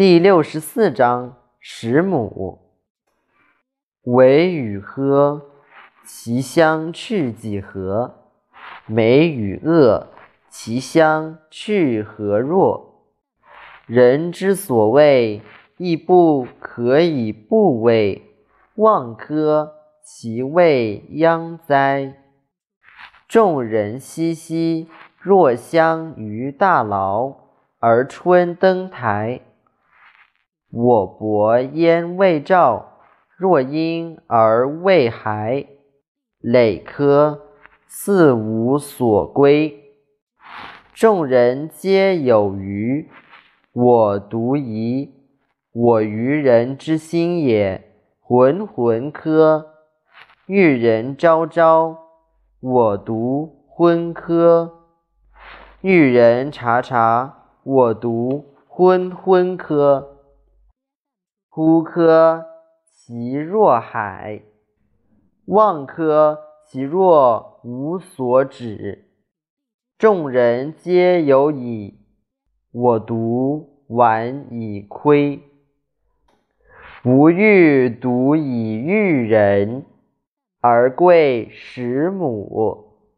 第六十四章十母。为与喝，其相去几何？美与恶，其相去何若？人之所畏，亦不可以不畏。望科，其未央哉？众人熙熙，若相于大牢，而春登台。我伯焉未兆，若婴儿未孩。累科，似无所归。众人皆有余，我独遗。我愚人之心也。浑浑科，遇人昭昭，我独昏科。遇人察察，我独昏昏科。呼科，其若海；望科，其若无所止。众人皆有矣，我独顽以亏。不欲独以育人，而贵十母。